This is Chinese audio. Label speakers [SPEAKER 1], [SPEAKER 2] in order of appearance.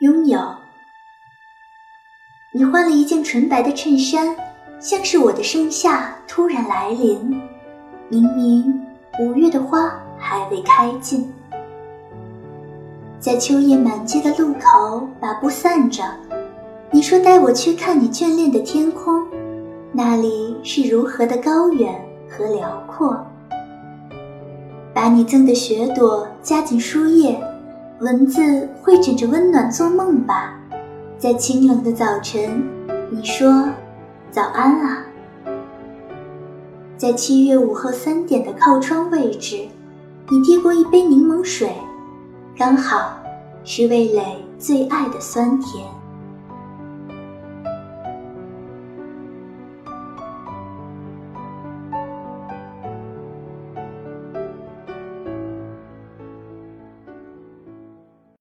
[SPEAKER 1] 拥有。你换了一件纯白的衬衫，像是我的盛夏突然来临。明明五月的花还未开尽，在秋叶满街的路口把布散着。你说带我去看你眷恋的天空，那里是如何的高远和辽阔。把你赠的雪朵夹进书页，蚊子会枕着温暖做梦吧。在清冷的早晨，你说早安啊。在七月午后三点的靠窗位置，你递过一杯柠檬水，刚好是味蕾最爱的酸甜。